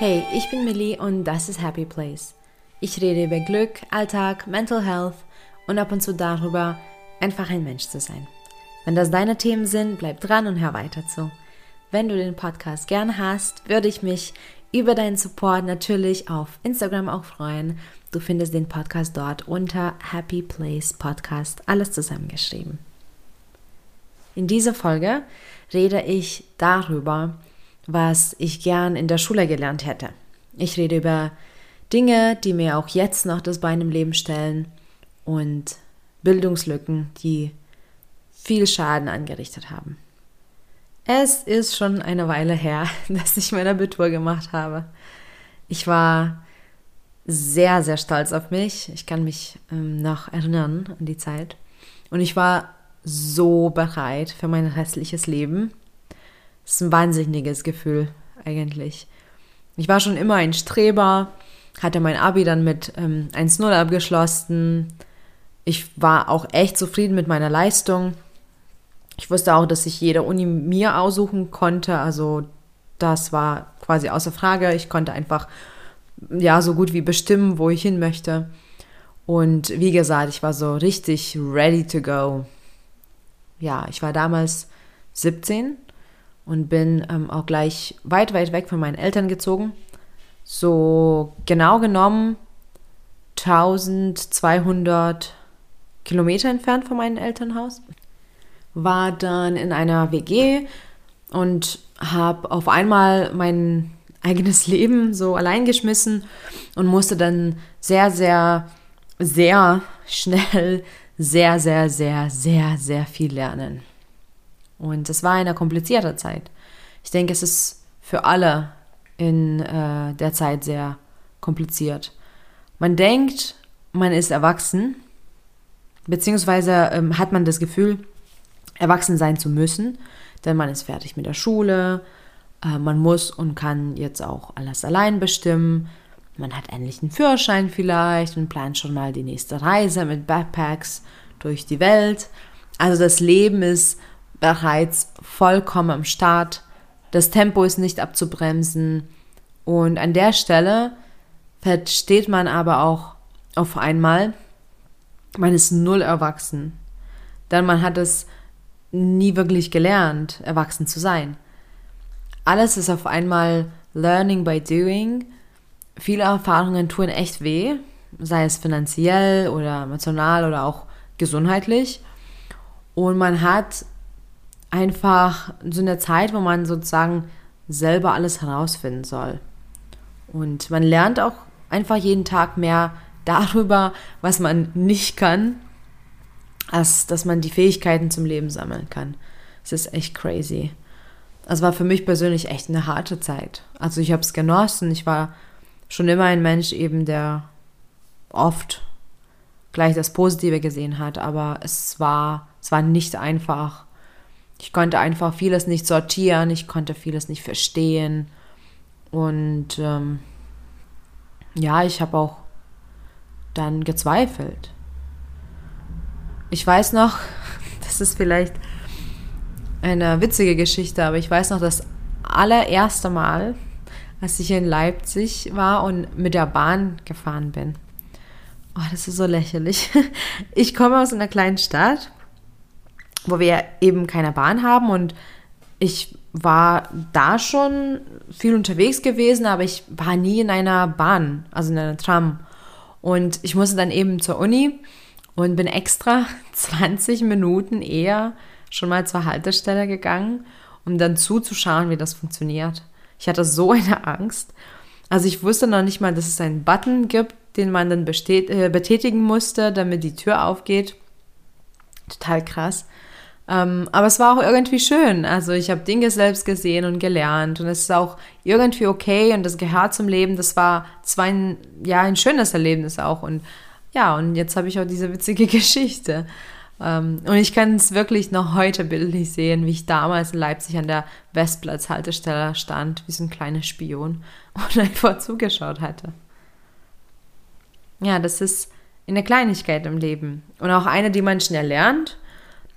Hey, ich bin Millie und das ist Happy Place. Ich rede über Glück, Alltag, Mental Health und ab und zu darüber, einfach ein Mensch zu sein. Wenn das deine Themen sind, bleib dran und hör weiter zu. Wenn du den Podcast gern hast, würde ich mich über deinen Support natürlich auf Instagram auch freuen. Du findest den Podcast dort unter Happy Place Podcast, alles zusammengeschrieben. In dieser Folge rede ich darüber, was ich gern in der Schule gelernt hätte. Ich rede über Dinge, die mir auch jetzt noch das Bein im Leben stellen und Bildungslücken, die viel Schaden angerichtet haben. Es ist schon eine Weile her, dass ich mein Abitur gemacht habe. Ich war sehr, sehr stolz auf mich. Ich kann mich ähm, noch erinnern an die Zeit. Und ich war so bereit für mein restliches Leben. Das ist ein wahnsinniges Gefühl eigentlich. Ich war schon immer ein Streber, hatte mein Abi dann mit ähm, 1-0 abgeschlossen. Ich war auch echt zufrieden mit meiner Leistung. Ich wusste auch, dass ich jede Uni mir aussuchen konnte. Also das war quasi außer Frage. Ich konnte einfach ja so gut wie bestimmen, wo ich hin möchte. Und wie gesagt, ich war so richtig ready to go. Ja, ich war damals 17 und bin ähm, auch gleich weit, weit weg von meinen Eltern gezogen. So genau genommen 1200 Kilometer entfernt von meinem Elternhaus war dann in einer WG und habe auf einmal mein eigenes Leben so allein geschmissen und musste dann sehr, sehr, sehr schnell sehr, sehr, sehr, sehr, sehr viel lernen. Und es war eine komplizierte Zeit. Ich denke, es ist für alle in äh, der Zeit sehr kompliziert. Man denkt, man ist erwachsen, beziehungsweise ähm, hat man das Gefühl, erwachsen sein zu müssen, denn man ist fertig mit der Schule, äh, man muss und kann jetzt auch alles allein bestimmen. Man hat endlich einen Führerschein vielleicht und plant schon mal die nächste Reise mit Backpacks durch die Welt. Also das Leben ist bereits vollkommen am Start. Das Tempo ist nicht abzubremsen. Und an der Stelle versteht man aber auch auf einmal, man ist null erwachsen. Denn man hat es nie wirklich gelernt, erwachsen zu sein. Alles ist auf einmal Learning by Doing. Viele Erfahrungen tun echt weh, sei es finanziell oder emotional oder auch gesundheitlich. Und man hat einfach so eine Zeit, wo man sozusagen selber alles herausfinden soll. Und man lernt auch einfach jeden Tag mehr darüber, was man nicht kann als dass man die Fähigkeiten zum Leben sammeln kann. Es ist echt crazy. Es war für mich persönlich echt eine harte Zeit. Also ich habe es genossen. Ich war schon immer ein Mensch eben, der oft gleich das Positive gesehen hat, aber es war, es war nicht einfach. Ich konnte einfach vieles nicht sortieren, ich konnte vieles nicht verstehen. Und ähm, ja, ich habe auch dann gezweifelt. Ich weiß noch, das ist vielleicht eine witzige Geschichte, aber ich weiß noch das allererste Mal, als ich in Leipzig war und mit der Bahn gefahren bin. Oh, das ist so lächerlich. Ich komme aus einer kleinen Stadt, wo wir eben keine Bahn haben und ich war da schon viel unterwegs gewesen, aber ich war nie in einer Bahn, also in einer Tram. Und ich musste dann eben zur Uni und bin extra 20 Minuten eher schon mal zur Haltestelle gegangen, um dann zuzuschauen, wie das funktioniert. Ich hatte so eine Angst. Also ich wusste noch nicht mal, dass es einen Button gibt, den man dann äh, betätigen musste, damit die Tür aufgeht. Total krass. Ähm, aber es war auch irgendwie schön. Also ich habe Dinge selbst gesehen und gelernt und es ist auch irgendwie okay und das gehört zum Leben. Das war zwar ein, ja, ein schönes Erlebnis auch und ja, und jetzt habe ich auch diese witzige Geschichte. Ähm, und ich kann es wirklich noch heute bildlich sehen, wie ich damals in Leipzig an der Westplatz-Haltestelle stand, wie so ein kleiner Spion und einfach zugeschaut hatte. Ja, das ist eine Kleinigkeit im Leben und auch eine, die man schnell lernt,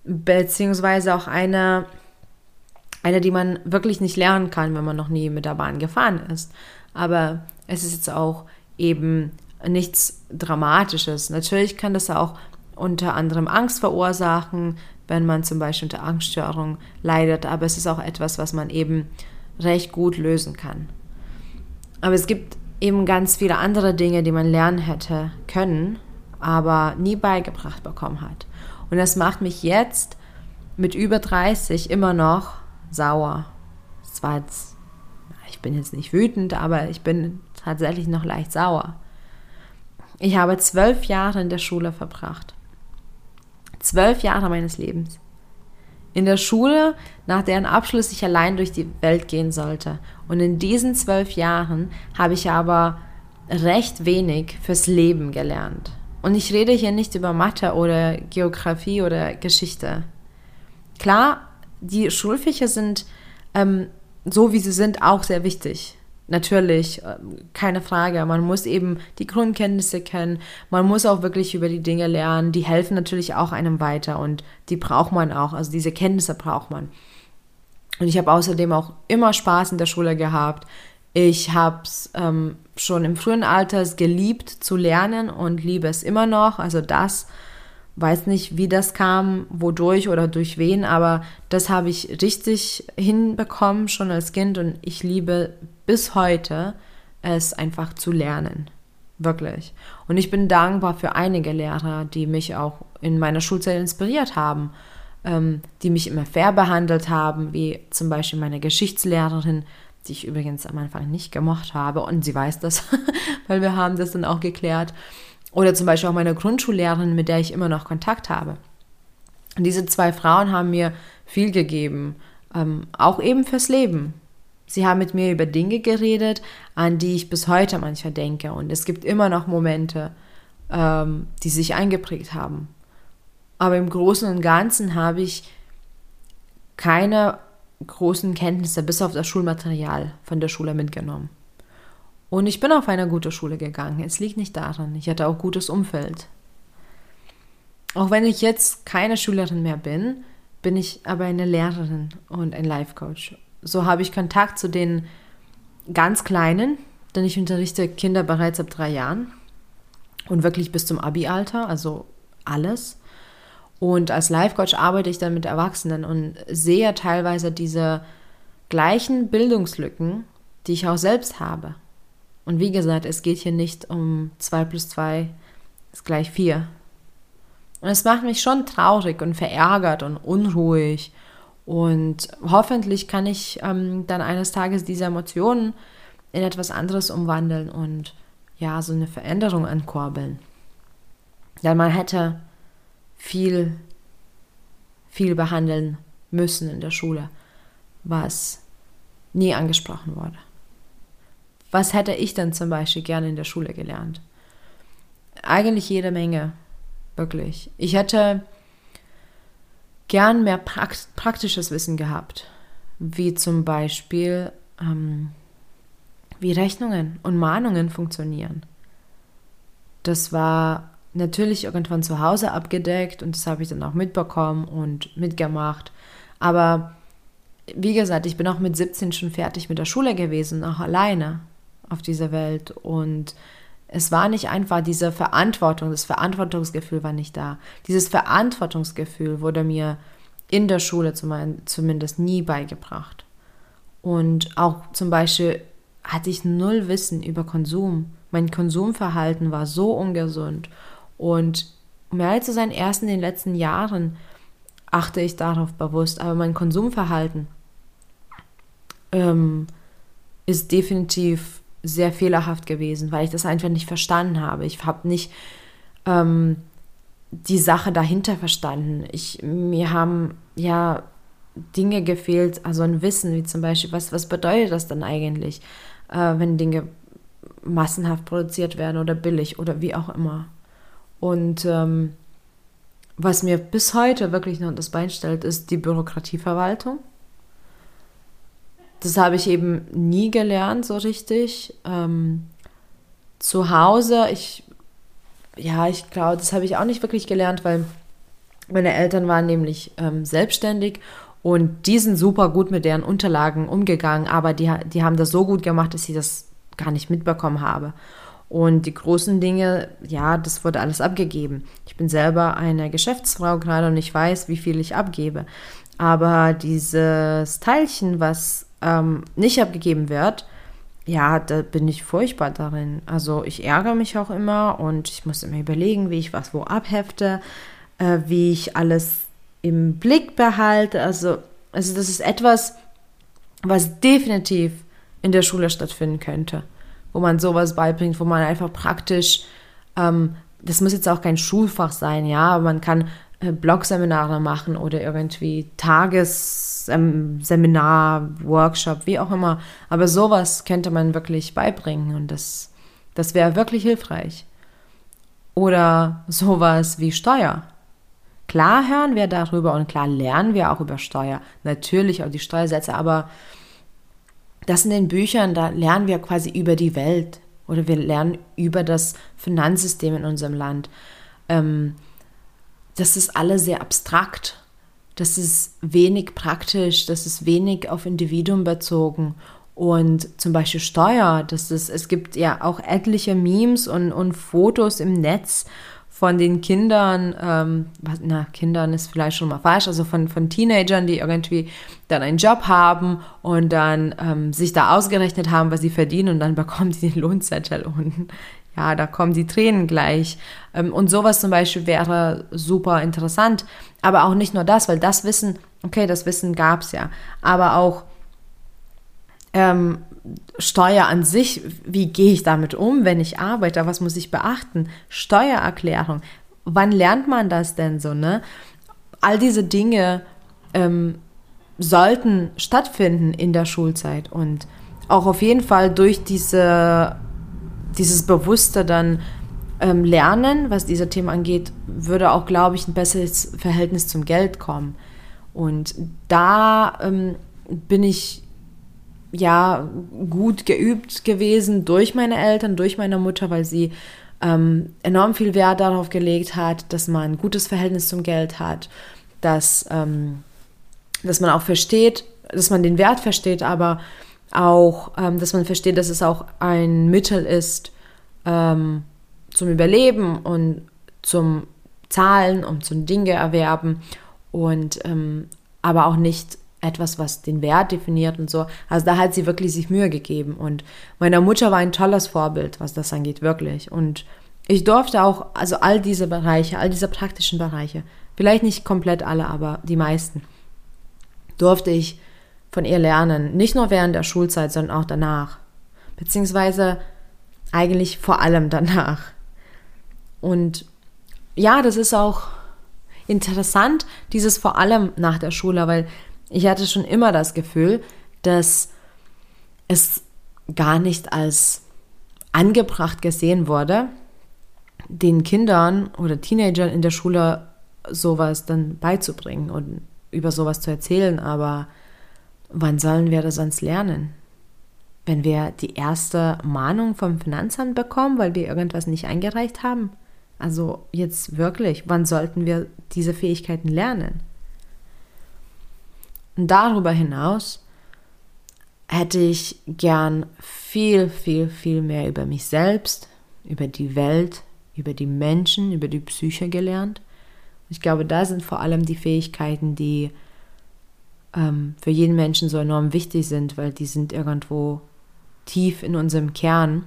beziehungsweise auch eine, eine, die man wirklich nicht lernen kann, wenn man noch nie mit der Bahn gefahren ist. aber es ist jetzt auch eben nichts Dramatisches. Natürlich kann das auch unter anderem Angst verursachen, wenn man zum Beispiel unter Angststörung leidet, aber es ist auch etwas, was man eben recht gut lösen kann. Aber es gibt eben ganz viele andere Dinge, die man lernen hätte können, aber nie beigebracht bekommen hat. Und das macht mich jetzt mit über 30 immer noch sauer. Zwar jetzt, ich bin jetzt nicht wütend, aber ich bin tatsächlich noch leicht sauer. Ich habe zwölf Jahre in der Schule verbracht. Zwölf Jahre meines Lebens. In der Schule, nach deren Abschluss ich allein durch die Welt gehen sollte. Und in diesen zwölf Jahren habe ich aber recht wenig fürs Leben gelernt. Und ich rede hier nicht über Mathe oder Geografie oder Geschichte. Klar, die Schulfächer sind ähm, so, wie sie sind, auch sehr wichtig. Natürlich, äh, keine Frage. Man muss eben die Grundkenntnisse kennen. Man muss auch wirklich über die Dinge lernen. Die helfen natürlich auch einem weiter und die braucht man auch. Also diese Kenntnisse braucht man. Und ich habe außerdem auch immer Spaß in der Schule gehabt. Ich habe es ähm, schon im frühen Alter geliebt zu lernen und liebe es immer noch. Also das weiß nicht, wie das kam, wodurch oder durch wen, aber das habe ich richtig hinbekommen schon als Kind und ich liebe bis heute es einfach zu lernen. Wirklich. Und ich bin dankbar für einige Lehrer, die mich auch in meiner Schulzeit inspiriert haben, ähm, die mich immer fair behandelt haben, wie zum Beispiel meine Geschichtslehrerin, die ich übrigens am Anfang nicht gemocht habe und sie weiß das, weil wir haben das dann auch geklärt. Oder zum Beispiel auch meine Grundschullehrerin, mit der ich immer noch Kontakt habe. Und diese zwei Frauen haben mir viel gegeben, ähm, auch eben fürs Leben. Sie haben mit mir über Dinge geredet, an die ich bis heute manchmal denke. Und es gibt immer noch Momente, ähm, die sich eingeprägt haben. Aber im Großen und Ganzen habe ich keine großen Kenntnisse bis auf das Schulmaterial von der Schule mitgenommen. Und ich bin auf eine gute Schule gegangen. Es liegt nicht daran. Ich hatte auch gutes Umfeld. Auch wenn ich jetzt keine Schülerin mehr bin, bin ich aber eine Lehrerin und ein Life Coach. So habe ich Kontakt zu den ganz Kleinen, denn ich unterrichte Kinder bereits ab drei Jahren und wirklich bis zum Abi-Alter, also alles. Und als Life Coach arbeite ich dann mit Erwachsenen und sehe teilweise diese gleichen Bildungslücken, die ich auch selbst habe. Und wie gesagt, es geht hier nicht um 2 plus 2 ist gleich 4. Und es macht mich schon traurig und verärgert und unruhig. Und hoffentlich kann ich ähm, dann eines Tages diese Emotionen in etwas anderes umwandeln und ja, so eine Veränderung ankurbeln. Denn man hätte viel, viel behandeln müssen in der Schule, was nie angesprochen wurde. Was hätte ich denn zum Beispiel gerne in der Schule gelernt? Eigentlich jede Menge, wirklich. Ich hätte gern mehr praktisches Wissen gehabt, wie zum Beispiel, ähm, wie Rechnungen und Mahnungen funktionieren. Das war natürlich irgendwann zu Hause abgedeckt und das habe ich dann auch mitbekommen und mitgemacht. Aber wie gesagt, ich bin auch mit 17 schon fertig mit der Schule gewesen, auch alleine auf dieser Welt. Und es war nicht einfach diese Verantwortung, das Verantwortungsgefühl war nicht da. Dieses Verantwortungsgefühl wurde mir in der Schule zumindest nie beigebracht. Und auch zum Beispiel hatte ich null Wissen über Konsum. Mein Konsumverhalten war so ungesund. Und um ehrlich zu sein, erst in den letzten Jahren achte ich darauf bewusst. Aber mein Konsumverhalten ähm, ist definitiv sehr fehlerhaft gewesen, weil ich das einfach nicht verstanden habe. Ich habe nicht ähm, die Sache dahinter verstanden. Ich, mir haben ja Dinge gefehlt, also ein Wissen, wie zum Beispiel, was, was bedeutet das dann eigentlich, äh, wenn Dinge massenhaft produziert werden oder billig oder wie auch immer. Und ähm, was mir bis heute wirklich noch das Bein stellt, ist die Bürokratieverwaltung. Das habe ich eben nie gelernt so richtig. Ähm, zu Hause, ich, ja, ich glaube, das habe ich auch nicht wirklich gelernt, weil meine Eltern waren nämlich ähm, selbstständig und die sind super gut mit deren Unterlagen umgegangen, aber die, die haben das so gut gemacht, dass sie das gar nicht mitbekommen habe. Und die großen Dinge, ja, das wurde alles abgegeben. Ich bin selber eine Geschäftsfrau gerade und ich weiß, wie viel ich abgebe. Aber dieses Teilchen, was ähm, nicht abgegeben wird, ja, da bin ich furchtbar darin. Also ich ärgere mich auch immer und ich muss immer überlegen, wie ich was wo abhefte, äh, wie ich alles im Blick behalte. Also, also das ist etwas, was definitiv in der Schule stattfinden könnte, wo man sowas beibringt, wo man einfach praktisch, ähm, das muss jetzt auch kein Schulfach sein, ja, aber man kann äh, Blogseminare machen oder irgendwie Tagesseminar, ähm, Workshop, wie auch immer. Aber sowas könnte man wirklich beibringen und das, das wäre wirklich hilfreich. Oder sowas wie Steuer. Klar hören wir darüber und klar lernen wir auch über Steuer. Natürlich auch die Steuersätze, aber das in den Büchern, da lernen wir quasi über die Welt oder wir lernen über das Finanzsystem in unserem Land. Ähm, das ist alles sehr abstrakt. Das ist wenig praktisch, das ist wenig auf Individuum bezogen. Und zum Beispiel Steuer, das ist, es gibt ja auch etliche Memes und, und Fotos im Netz von den Kindern, ähm, na, Kindern ist vielleicht schon mal falsch, also von, von Teenagern, die irgendwie dann einen Job haben und dann ähm, sich da ausgerechnet haben, was sie verdienen und dann bekommen sie den Lohnzettel und ja, da kommen die Tränen gleich. Ähm, und sowas zum Beispiel wäre super interessant. Aber auch nicht nur das, weil das Wissen, okay, das Wissen gab es ja, aber auch ähm, Steuer an sich, wie gehe ich damit um, wenn ich arbeite, was muss ich beachten? Steuererklärung, wann lernt man das denn so, ne? All diese Dinge ähm, sollten stattfinden in der Schulzeit und auch auf jeden Fall durch diese dieses bewusste dann ähm, Lernen, was dieser Thema angeht, würde auch, glaube ich, ein besseres Verhältnis zum Geld kommen. Und da ähm, bin ich ja gut geübt gewesen durch meine Eltern, durch meine Mutter, weil sie ähm, enorm viel Wert darauf gelegt hat, dass man ein gutes Verhältnis zum Geld hat, dass, ähm, dass man auch versteht, dass man den Wert versteht, aber auch, ähm, dass man versteht, dass es auch ein Mittel ist ähm, zum Überleben und zum Zahlen, um zum Dinge erwerben und ähm, aber auch nicht etwas, was den Wert definiert und so. Also da hat sie wirklich sich Mühe gegeben und meine Mutter war ein tolles Vorbild, was das angeht, wirklich. Und ich durfte auch, also all diese Bereiche, all diese praktischen Bereiche, vielleicht nicht komplett alle, aber die meisten, durfte ich von ihr lernen. Nicht nur während der Schulzeit, sondern auch danach. Beziehungsweise eigentlich vor allem danach. Und ja, das ist auch interessant, dieses vor allem nach der Schule, weil ich hatte schon immer das Gefühl, dass es gar nicht als angebracht gesehen wurde, den Kindern oder Teenagern in der Schule sowas dann beizubringen und über sowas zu erzählen, aber wann sollen wir das sonst lernen? Wenn wir die erste Mahnung vom Finanzamt bekommen, weil wir irgendwas nicht eingereicht haben? Also jetzt wirklich, wann sollten wir diese Fähigkeiten lernen? Und darüber hinaus hätte ich gern viel, viel, viel mehr über mich selbst, über die Welt, über die Menschen, über die Psyche gelernt. Ich glaube, da sind vor allem die Fähigkeiten, die ähm, für jeden Menschen so enorm wichtig sind, weil die sind irgendwo tief in unserem Kern.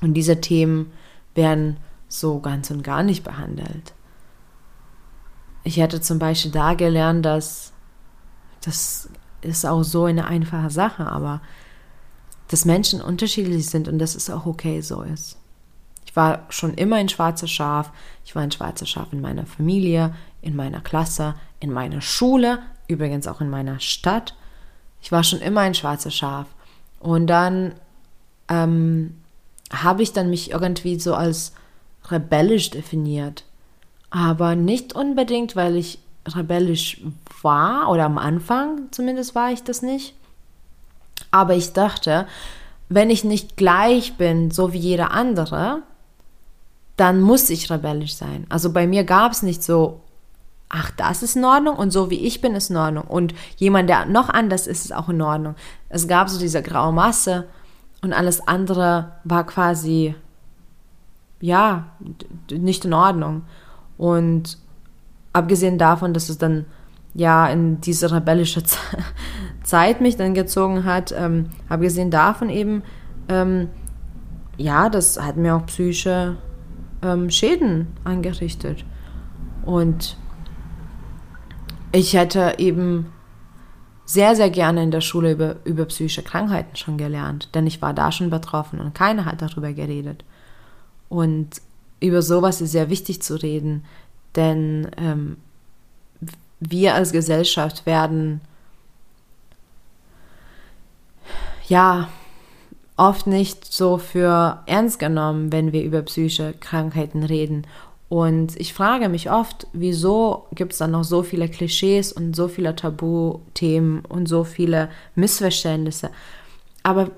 Und diese Themen werden so ganz und gar nicht behandelt. Ich hätte zum Beispiel da gelernt, dass das ist auch so eine einfache Sache, aber dass Menschen unterschiedlich sind und dass es auch okay so ist. Ich war schon immer ein schwarzer Schaf. Ich war ein schwarzer Schaf in meiner Familie, in meiner Klasse, in meiner Schule, übrigens auch in meiner Stadt. Ich war schon immer ein schwarzer Schaf. Und dann ähm, habe ich dann mich irgendwie so als rebellisch definiert. Aber nicht unbedingt, weil ich rebellisch war oder am Anfang zumindest war ich das nicht. Aber ich dachte, wenn ich nicht gleich bin, so wie jeder andere, dann muss ich rebellisch sein. Also bei mir gab es nicht so ach, das ist in Ordnung und so wie ich bin, ist in Ordnung. Und jemand, der noch anders ist, ist auch in Ordnung. Es gab so diese graue Masse und alles andere war quasi, ja, nicht in Ordnung. Und abgesehen davon, dass es dann ja in diese rebellische Zeit mich dann gezogen hat, ähm, abgesehen davon eben, ähm, ja, das hat mir auch psychische ähm, Schäden angerichtet. Und ich hätte eben sehr, sehr gerne in der Schule über, über psychische Krankheiten schon gelernt, denn ich war da schon betroffen und keiner hat darüber geredet. Und über sowas ist sehr wichtig zu reden, denn ähm, wir als Gesellschaft werden ja oft nicht so für ernst genommen, wenn wir über psychische Krankheiten reden. Und ich frage mich oft, wieso gibt es dann noch so viele Klischees und so viele Tabuthemen und so viele Missverständnisse. Aber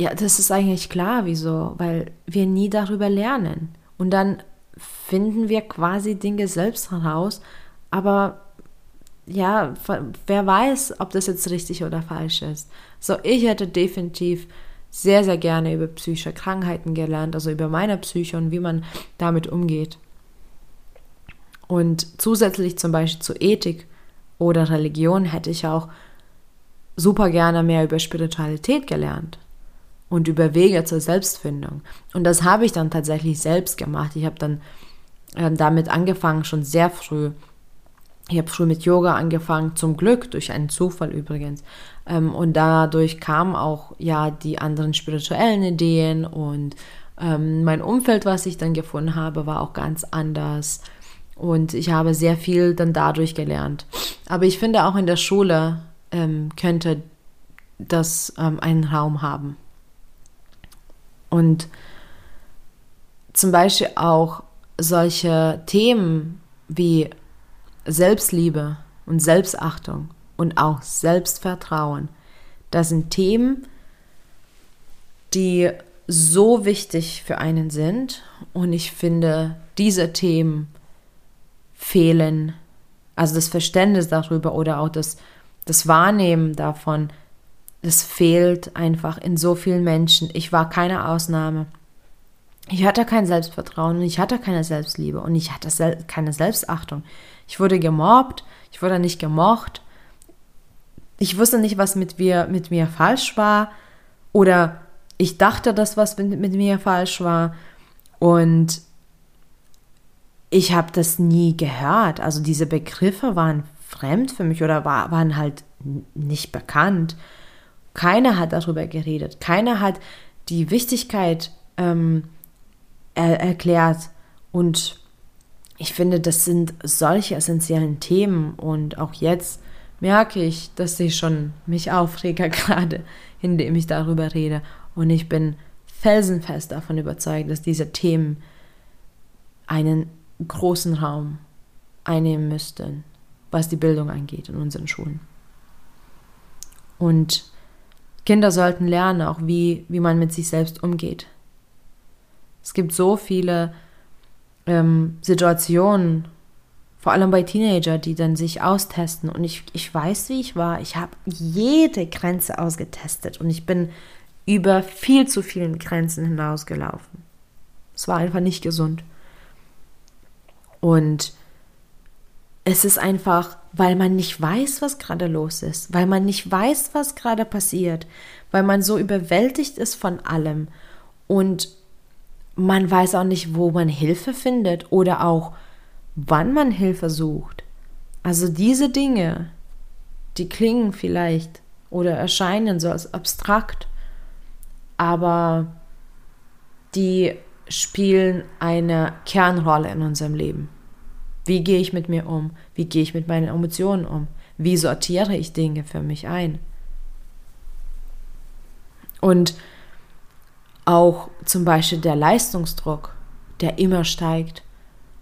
ja, das ist eigentlich klar, wieso, weil wir nie darüber lernen. Und dann finden wir quasi Dinge selbst heraus, aber ja, wer weiß, ob das jetzt richtig oder falsch ist. So, ich hätte definitiv sehr, sehr gerne über psychische Krankheiten gelernt, also über meine Psyche und wie man damit umgeht. Und zusätzlich zum Beispiel zu Ethik oder Religion hätte ich auch super gerne mehr über Spiritualität gelernt und über Wege zur Selbstfindung. Und das habe ich dann tatsächlich selbst gemacht. Ich habe dann äh, damit angefangen, schon sehr früh. Ich habe früh mit Yoga angefangen, zum Glück, durch einen Zufall übrigens. Ähm, und dadurch kamen auch ja die anderen spirituellen Ideen und ähm, mein Umfeld, was ich dann gefunden habe, war auch ganz anders. Und ich habe sehr viel dann dadurch gelernt. Aber ich finde auch in der Schule ähm, könnte das ähm, einen Raum haben. Und zum Beispiel auch solche Themen wie Selbstliebe und Selbstachtung und auch Selbstvertrauen, das sind Themen, die so wichtig für einen sind. Und ich finde, diese Themen fehlen. Also das Verständnis darüber oder auch das, das Wahrnehmen davon, das fehlt einfach in so vielen Menschen. Ich war keine Ausnahme. Ich hatte kein Selbstvertrauen und ich hatte keine Selbstliebe und ich hatte sel keine Selbstachtung. Ich wurde gemobbt, ich wurde nicht gemocht. Ich wusste nicht, was mit mir, mit mir falsch war oder ich dachte, dass was mit, mit mir falsch war. Und ich habe das nie gehört. Also diese Begriffe waren fremd für mich oder war, waren halt nicht bekannt. Keiner hat darüber geredet. Keiner hat die Wichtigkeit ähm, er erklärt. Und ich finde, das sind solche essentiellen Themen. Und auch jetzt merke ich, dass ich schon mich aufrege, gerade indem ich darüber rede. Und ich bin felsenfest davon überzeugt, dass diese Themen einen großen Raum einnehmen müssten, was die Bildung angeht in unseren Schulen. Und Kinder sollten lernen, auch wie, wie man mit sich selbst umgeht. Es gibt so viele ähm, Situationen, vor allem bei Teenager, die dann sich austesten. Und ich, ich weiß, wie ich war. Ich habe jede Grenze ausgetestet und ich bin über viel zu vielen Grenzen hinausgelaufen. Es war einfach nicht gesund. Und es ist einfach, weil man nicht weiß, was gerade los ist, weil man nicht weiß, was gerade passiert, weil man so überwältigt ist von allem und man weiß auch nicht, wo man Hilfe findet oder auch wann man Hilfe sucht. Also diese Dinge, die klingen vielleicht oder erscheinen so als abstrakt, aber die spielen eine Kernrolle in unserem Leben. Wie gehe ich mit mir um? Wie gehe ich mit meinen Emotionen um? Wie sortiere ich Dinge für mich ein? Und auch zum Beispiel der Leistungsdruck, der immer steigt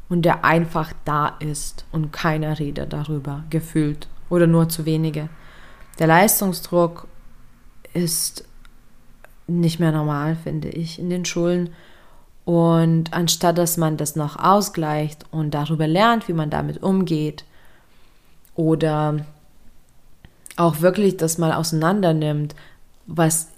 und der einfach da ist und keiner redet darüber, gefühlt oder nur zu wenige. Der Leistungsdruck ist nicht mehr normal, finde ich, in den Schulen. Und anstatt dass man das noch ausgleicht und darüber lernt, wie man damit umgeht, oder auch wirklich das mal auseinander nimmt, was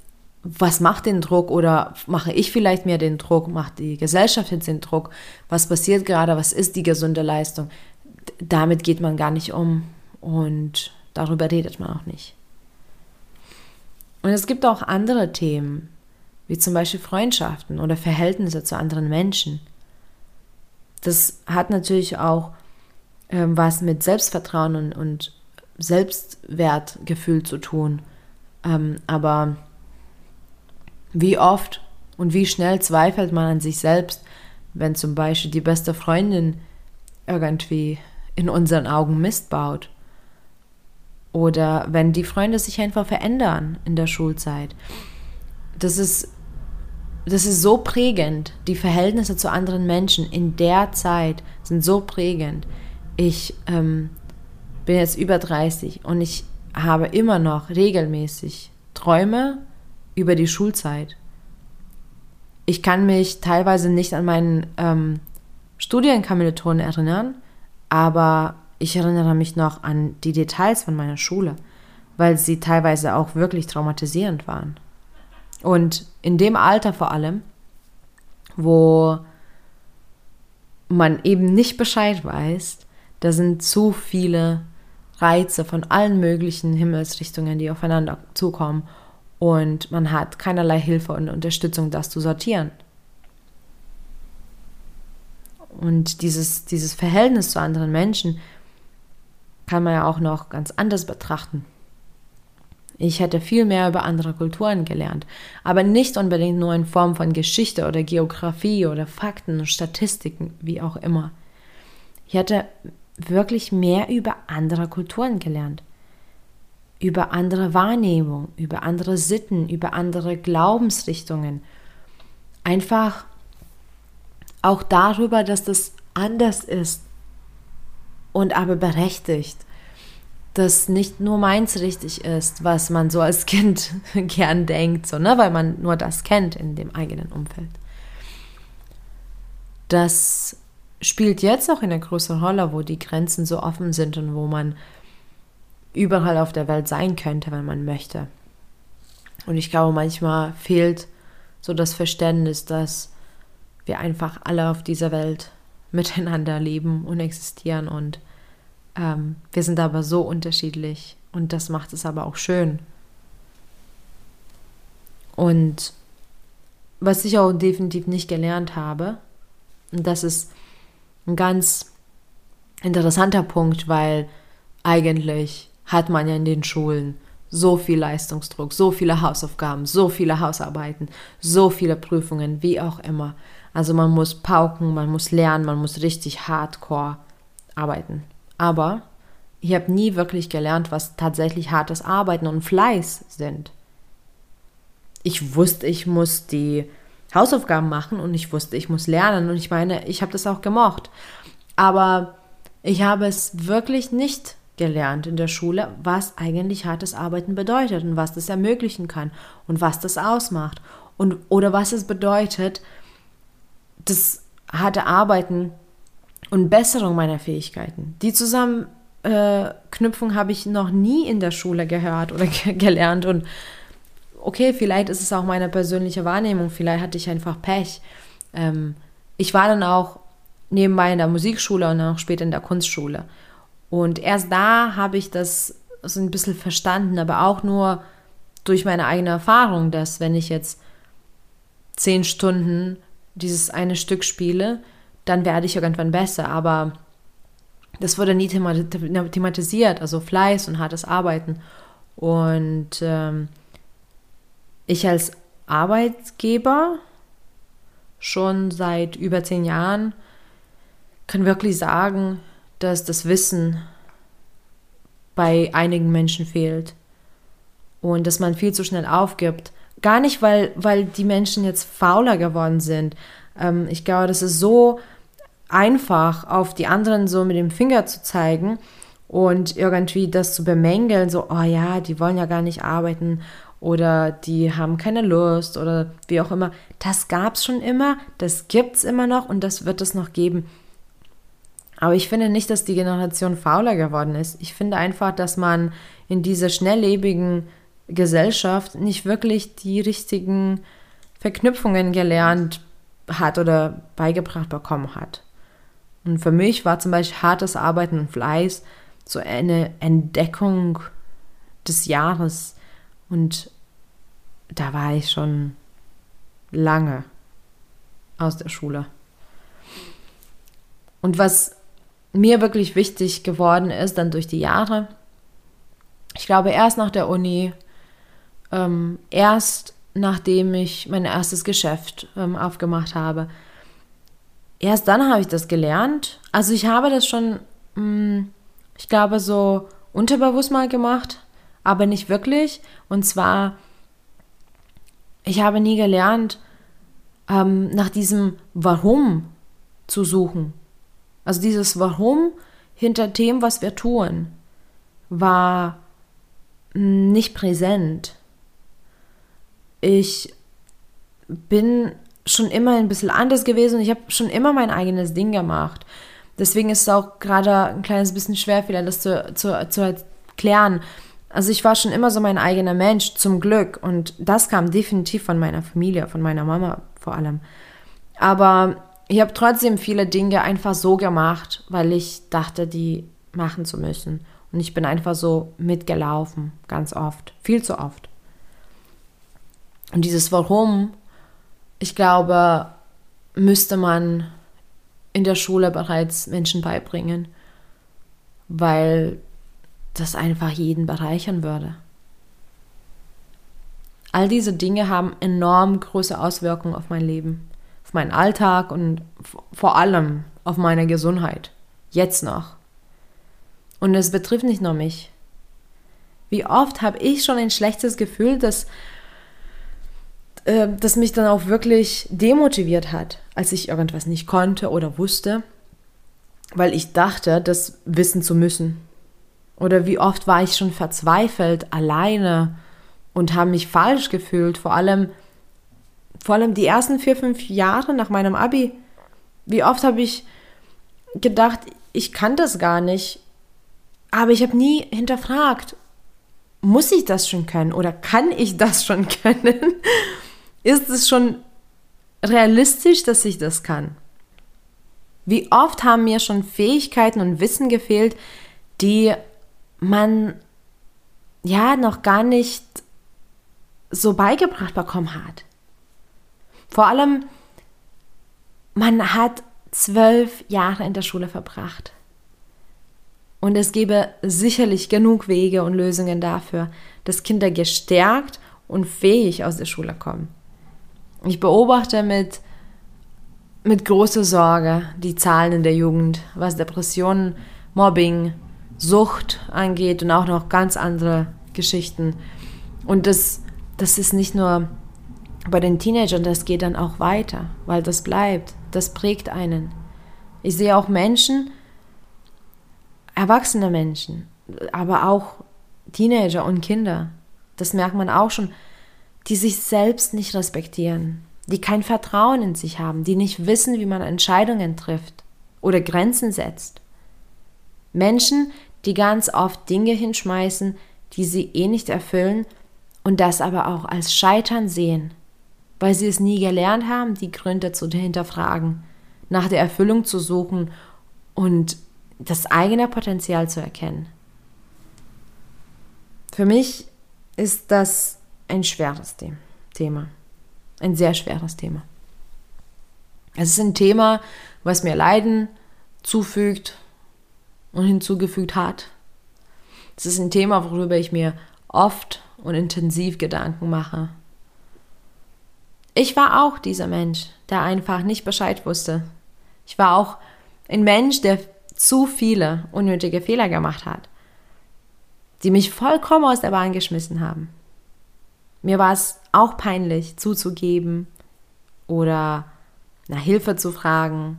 was macht den Druck oder mache ich vielleicht mehr den Druck, macht die Gesellschaft jetzt den Druck, was passiert gerade, was ist die gesunde Leistung. Damit geht man gar nicht um und darüber redet man auch nicht. Und es gibt auch andere Themen, wie zum Beispiel Freundschaften oder Verhältnisse zu anderen Menschen. Das hat natürlich auch äh, was mit Selbstvertrauen und, und Selbstwertgefühl zu tun. Ähm, aber wie oft und wie schnell zweifelt man an sich selbst, wenn zum Beispiel die beste Freundin irgendwie in unseren Augen Mist baut? Oder wenn die Freunde sich einfach verändern in der Schulzeit. Das ist, das ist so prägend. Die Verhältnisse zu anderen Menschen in der Zeit sind so prägend. Ich ähm, bin jetzt über 30 und ich habe immer noch regelmäßig Träume über die Schulzeit. Ich kann mich teilweise nicht an meinen ähm, Studienkommilitonen erinnern, aber ich erinnere mich noch an die Details von meiner Schule, weil sie teilweise auch wirklich traumatisierend waren. Und in dem Alter vor allem, wo man eben nicht Bescheid weiß, da sind zu viele Reize von allen möglichen Himmelsrichtungen, die aufeinander zukommen und man hat keinerlei Hilfe und Unterstützung, das zu sortieren. Und dieses, dieses Verhältnis zu anderen Menschen kann man ja auch noch ganz anders betrachten. Ich hätte viel mehr über andere Kulturen gelernt, aber nicht unbedingt nur in Form von Geschichte oder Geografie oder Fakten und Statistiken, wie auch immer. Ich hätte wirklich mehr über andere Kulturen gelernt über andere Wahrnehmung, über andere Sitten, über andere Glaubensrichtungen. Einfach auch darüber, dass das anders ist und aber berechtigt, dass nicht nur meins richtig ist, was man so als Kind gern denkt, so, ne, weil man nur das kennt in dem eigenen Umfeld. Das spielt jetzt auch eine große Rolle, wo die Grenzen so offen sind und wo man überall auf der Welt sein könnte, wenn man möchte. Und ich glaube, manchmal fehlt so das Verständnis, dass wir einfach alle auf dieser Welt miteinander leben und existieren und ähm, wir sind aber so unterschiedlich und das macht es aber auch schön. Und was ich auch definitiv nicht gelernt habe, und das ist ein ganz interessanter Punkt, weil eigentlich hat man ja in den Schulen so viel Leistungsdruck, so viele Hausaufgaben, so viele Hausarbeiten, so viele Prüfungen, wie auch immer. Also man muss pauken, man muss lernen, man muss richtig hardcore arbeiten. Aber ich habe nie wirklich gelernt, was tatsächlich hartes Arbeiten und Fleiß sind. Ich wusste, ich muss die Hausaufgaben machen und ich wusste, ich muss lernen und ich meine, ich habe das auch gemocht. Aber ich habe es wirklich nicht gelernt in der Schule, was eigentlich hartes Arbeiten bedeutet und was das ermöglichen kann und was das ausmacht und oder was es bedeutet, das harte Arbeiten und Besserung meiner Fähigkeiten. Die Zusammenknüpfung äh, habe ich noch nie in der Schule gehört oder gelernt und okay, vielleicht ist es auch meine persönliche Wahrnehmung, vielleicht hatte ich einfach Pech. Ähm, ich war dann auch nebenbei in der Musikschule und dann auch später in der Kunstschule. Und erst da habe ich das so ein bisschen verstanden, aber auch nur durch meine eigene Erfahrung, dass wenn ich jetzt zehn Stunden dieses eine Stück spiele, dann werde ich irgendwann besser. Aber das wurde nie thematisiert, also Fleiß und hartes Arbeiten. Und ähm, ich als Arbeitgeber schon seit über zehn Jahren kann wirklich sagen, dass das Wissen bei einigen Menschen fehlt und dass man viel zu schnell aufgibt. Gar nicht, weil, weil die Menschen jetzt fauler geworden sind. Ähm, ich glaube, das ist so einfach, auf die anderen so mit dem Finger zu zeigen und irgendwie das zu bemängeln, so, oh ja, die wollen ja gar nicht arbeiten oder die haben keine Lust oder wie auch immer. Das gab es schon immer, das gibt es immer noch und das wird es noch geben. Aber ich finde nicht, dass die Generation fauler geworden ist. Ich finde einfach, dass man in dieser schnelllebigen Gesellschaft nicht wirklich die richtigen Verknüpfungen gelernt hat oder beigebracht bekommen hat. Und für mich war zum Beispiel hartes Arbeiten und Fleiß so eine Entdeckung des Jahres. Und da war ich schon lange aus der Schule. Und was mir wirklich wichtig geworden ist, dann durch die Jahre, ich glaube erst nach der Uni, ähm, erst nachdem ich mein erstes Geschäft ähm, aufgemacht habe, erst dann habe ich das gelernt. Also ich habe das schon, mm, ich glaube, so unterbewusst mal gemacht, aber nicht wirklich. Und zwar, ich habe nie gelernt, ähm, nach diesem Warum zu suchen. Also dieses Warum hinter dem, was wir tun, war nicht präsent. Ich bin schon immer ein bisschen anders gewesen und ich habe schon immer mein eigenes Ding gemacht. Deswegen ist es auch gerade ein kleines bisschen schwer, vielleicht das zu, zu, zu erklären. Also ich war schon immer so mein eigener Mensch, zum Glück. Und das kam definitiv von meiner Familie, von meiner Mama vor allem. Aber ich habe trotzdem viele Dinge einfach so gemacht, weil ich dachte, die machen zu müssen. Und ich bin einfach so mitgelaufen, ganz oft, viel zu oft. Und dieses Warum, ich glaube, müsste man in der Schule bereits Menschen beibringen, weil das einfach jeden bereichern würde. All diese Dinge haben enorm große Auswirkungen auf mein Leben, auf meinen Alltag und vor allem auf meine Gesundheit. Jetzt noch. Und es betrifft nicht nur mich. Wie oft habe ich schon ein schlechtes Gefühl, dass äh, das mich dann auch wirklich demotiviert hat, als ich irgendwas nicht konnte oder wusste, weil ich dachte, das wissen zu müssen. Oder wie oft war ich schon verzweifelt, alleine und habe mich falsch gefühlt, vor allem, vor allem die ersten vier, fünf Jahre nach meinem Abi. Wie oft habe ich gedacht, ich kann das gar nicht, aber ich habe nie hinterfragt, muss ich das schon können oder kann ich das schon können? Ist es schon realistisch, dass ich das kann? Wie oft haben mir schon Fähigkeiten und Wissen gefehlt, die man ja noch gar nicht so beigebracht bekommen hat. Vor allem, man hat zwölf Jahre in der Schule verbracht. Und es gäbe sicherlich genug Wege und Lösungen dafür, dass Kinder gestärkt und fähig aus der Schule kommen. Ich beobachte mit, mit großer Sorge die Zahlen in der Jugend, was Depressionen, Mobbing, Sucht angeht und auch noch ganz andere Geschichten. Und das, das ist nicht nur bei den Teenagern, das geht dann auch weiter, weil das bleibt, das prägt einen. Ich sehe auch Menschen, erwachsene Menschen, aber auch Teenager und Kinder, das merkt man auch schon, die sich selbst nicht respektieren, die kein Vertrauen in sich haben, die nicht wissen, wie man Entscheidungen trifft oder Grenzen setzt. Menschen, die ganz oft Dinge hinschmeißen, die sie eh nicht erfüllen und das aber auch als Scheitern sehen, weil sie es nie gelernt haben, die Gründe zu hinterfragen, nach der Erfüllung zu suchen und das eigene Potenzial zu erkennen. Für mich ist das ein schweres Thema, ein sehr schweres Thema. Es ist ein Thema, was mir Leiden zufügt, und hinzugefügt hat. Es ist ein Thema, worüber ich mir oft und intensiv Gedanken mache. Ich war auch dieser Mensch, der einfach nicht Bescheid wusste. Ich war auch ein Mensch, der zu viele unnötige Fehler gemacht hat, die mich vollkommen aus der Bahn geschmissen haben. Mir war es auch peinlich zuzugeben oder nach Hilfe zu fragen.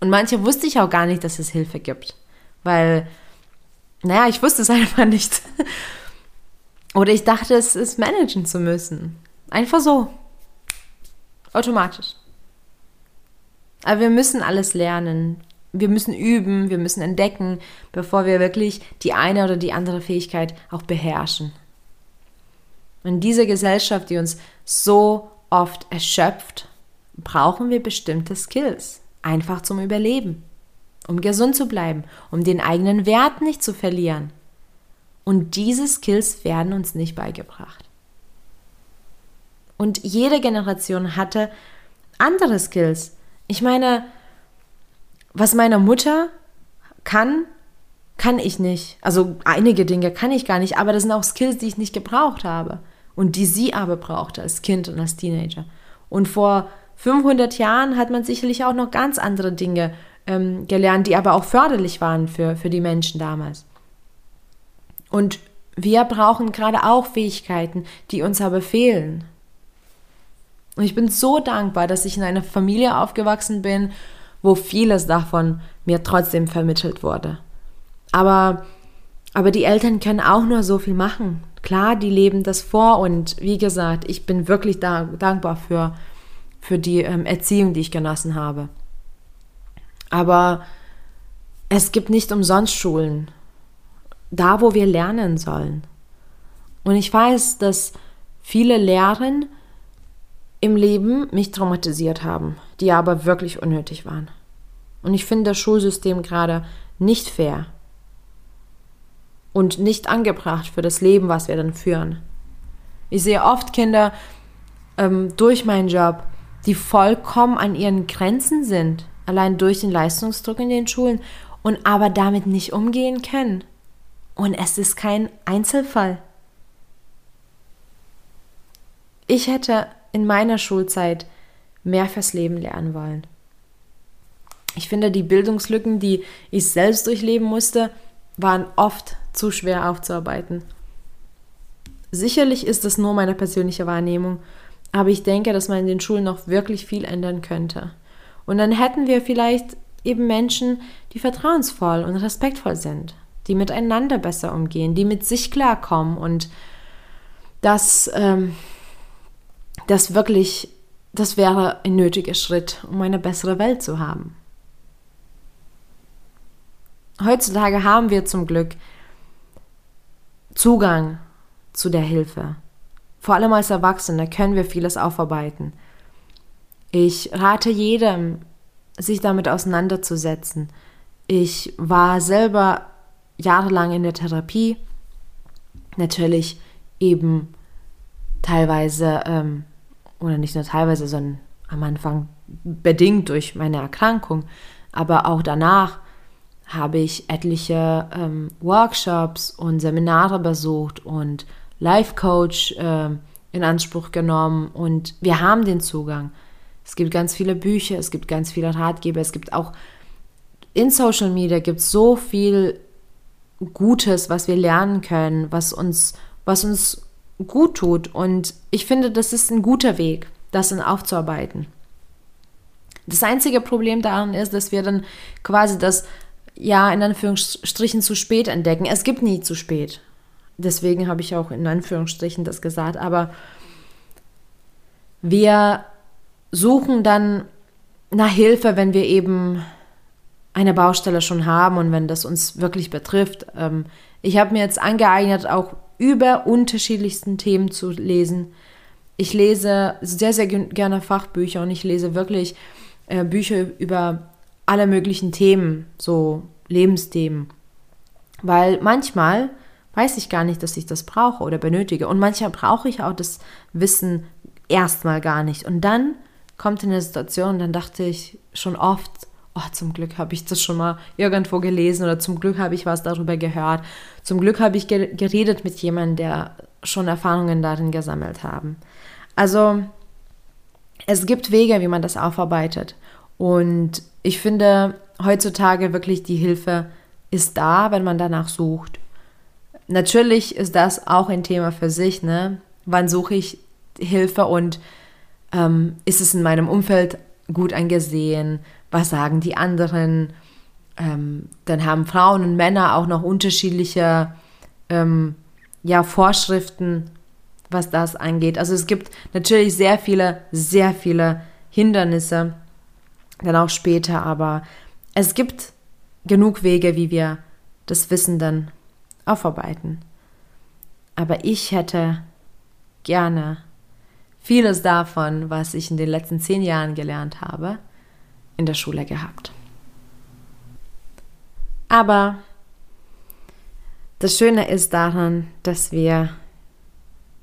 Und manche wusste ich auch gar nicht, dass es Hilfe gibt. Weil, naja, ich wusste es einfach nicht. Oder ich dachte, es ist managen zu müssen. Einfach so. Automatisch. Aber wir müssen alles lernen. Wir müssen üben, wir müssen entdecken, bevor wir wirklich die eine oder die andere Fähigkeit auch beherrschen. In dieser Gesellschaft, die uns so oft erschöpft, brauchen wir bestimmte Skills, einfach zum Überleben, um gesund zu bleiben, um den eigenen Wert nicht zu verlieren. Und diese Skills werden uns nicht beigebracht. Und jede Generation hatte andere Skills. Ich meine, was meine Mutter kann, kann ich nicht. Also einige Dinge kann ich gar nicht, aber das sind auch Skills, die ich nicht gebraucht habe und die sie aber brauchte als Kind und als Teenager. Und vor 500 Jahren hat man sicherlich auch noch ganz andere Dinge ähm, gelernt, die aber auch förderlich waren für, für die Menschen damals. Und wir brauchen gerade auch Fähigkeiten, die uns aber fehlen. Und ich bin so dankbar, dass ich in einer Familie aufgewachsen bin, wo vieles davon mir trotzdem vermittelt wurde. Aber, aber die Eltern können auch nur so viel machen. Klar, die leben das vor und wie gesagt, ich bin wirklich da, dankbar für, für die ähm, Erziehung, die ich genossen habe. Aber es gibt nicht umsonst Schulen, da wo wir lernen sollen. Und ich weiß, dass viele Lehren im Leben mich traumatisiert haben, die aber wirklich unnötig waren. Und ich finde das Schulsystem gerade nicht fair und nicht angebracht für das Leben, was wir dann führen. Ich sehe oft Kinder ähm, durch meinen Job, die vollkommen an ihren Grenzen sind, allein durch den Leistungsdruck in den Schulen und aber damit nicht umgehen können. Und es ist kein Einzelfall. Ich hätte in meiner Schulzeit mehr fürs Leben lernen wollen. Ich finde, die Bildungslücken, die ich selbst durchleben musste, waren oft zu schwer aufzuarbeiten. Sicherlich ist es nur meine persönliche Wahrnehmung, aber ich denke, dass man in den Schulen noch wirklich viel ändern könnte. Und dann hätten wir vielleicht eben Menschen, die vertrauensvoll und respektvoll sind, die miteinander besser umgehen, die mit sich klarkommen und das, ähm, das wirklich, das wäre ein nötiger Schritt, um eine bessere Welt zu haben. Heutzutage haben wir zum Glück Zugang zu der Hilfe. Vor allem als Erwachsene können wir vieles aufarbeiten. Ich rate jedem, sich damit auseinanderzusetzen. Ich war selber jahrelang in der Therapie, natürlich eben teilweise, ähm, oder nicht nur teilweise, sondern am Anfang bedingt durch meine Erkrankung, aber auch danach habe ich etliche ähm, Workshops und Seminare besucht und Life Coach äh, in Anspruch genommen und wir haben den Zugang. Es gibt ganz viele Bücher, es gibt ganz viele Ratgeber, es gibt auch in Social Media gibt es so viel Gutes, was wir lernen können, was uns, was uns gut tut. Und ich finde, das ist ein guter Weg, das dann aufzuarbeiten. Das einzige Problem daran ist, dass wir dann quasi das ja, in Anführungsstrichen zu spät entdecken. Es gibt nie zu spät. Deswegen habe ich auch in Anführungsstrichen das gesagt. Aber wir suchen dann nach Hilfe, wenn wir eben eine Baustelle schon haben und wenn das uns wirklich betrifft. Ähm, ich habe mir jetzt angeeignet, auch über unterschiedlichsten Themen zu lesen. Ich lese sehr, sehr gerne Fachbücher und ich lese wirklich äh, Bücher über alle möglichen Themen, so Lebensthemen. Weil manchmal weiß ich gar nicht, dass ich das brauche oder benötige. Und manchmal brauche ich auch das Wissen erstmal gar nicht. Und dann kommt eine Situation, dann dachte ich schon oft, oh, zum Glück habe ich das schon mal irgendwo gelesen oder zum Glück habe ich was darüber gehört. Zum Glück habe ich geredet mit jemandem, der schon Erfahrungen darin gesammelt haben. Also es gibt Wege, wie man das aufarbeitet. Und ich finde heutzutage wirklich die Hilfe ist da, wenn man danach sucht. Natürlich ist das auch ein Thema für sich. Ne? Wann suche ich Hilfe und ähm, ist es in meinem Umfeld gut angesehen? Was sagen die anderen? Ähm, dann haben Frauen und Männer auch noch unterschiedliche ähm, ja, Vorschriften, was das angeht. Also es gibt natürlich sehr viele, sehr viele Hindernisse, dann auch später, aber es gibt genug Wege, wie wir das Wissen dann aufarbeiten. Aber ich hätte gerne vieles davon, was ich in den letzten zehn Jahren gelernt habe, in der Schule gehabt. Aber das Schöne ist daran, dass wir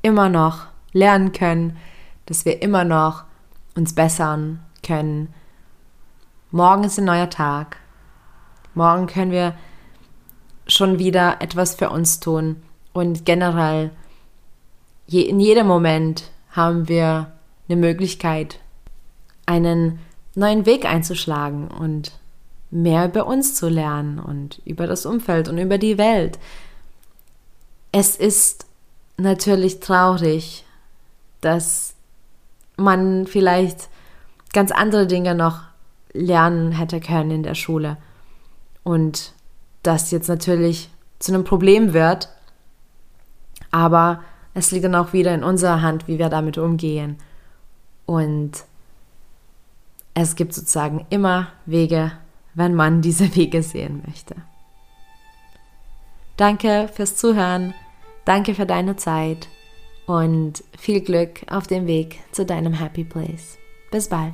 immer noch lernen können, dass wir immer noch uns bessern können. Morgen ist ein neuer Tag. Morgen können wir schon wieder etwas für uns tun. Und generell, je, in jedem Moment haben wir eine Möglichkeit, einen neuen Weg einzuschlagen und mehr über uns zu lernen und über das Umfeld und über die Welt. Es ist natürlich traurig, dass man vielleicht ganz andere Dinge noch lernen hätte können in der Schule. Und das jetzt natürlich zu einem Problem wird. Aber es liegt dann auch wieder in unserer Hand, wie wir damit umgehen. Und es gibt sozusagen immer Wege, wenn man diese Wege sehen möchte. Danke fürs Zuhören, danke für deine Zeit und viel Glück auf dem Weg zu deinem Happy Place. Bis bald.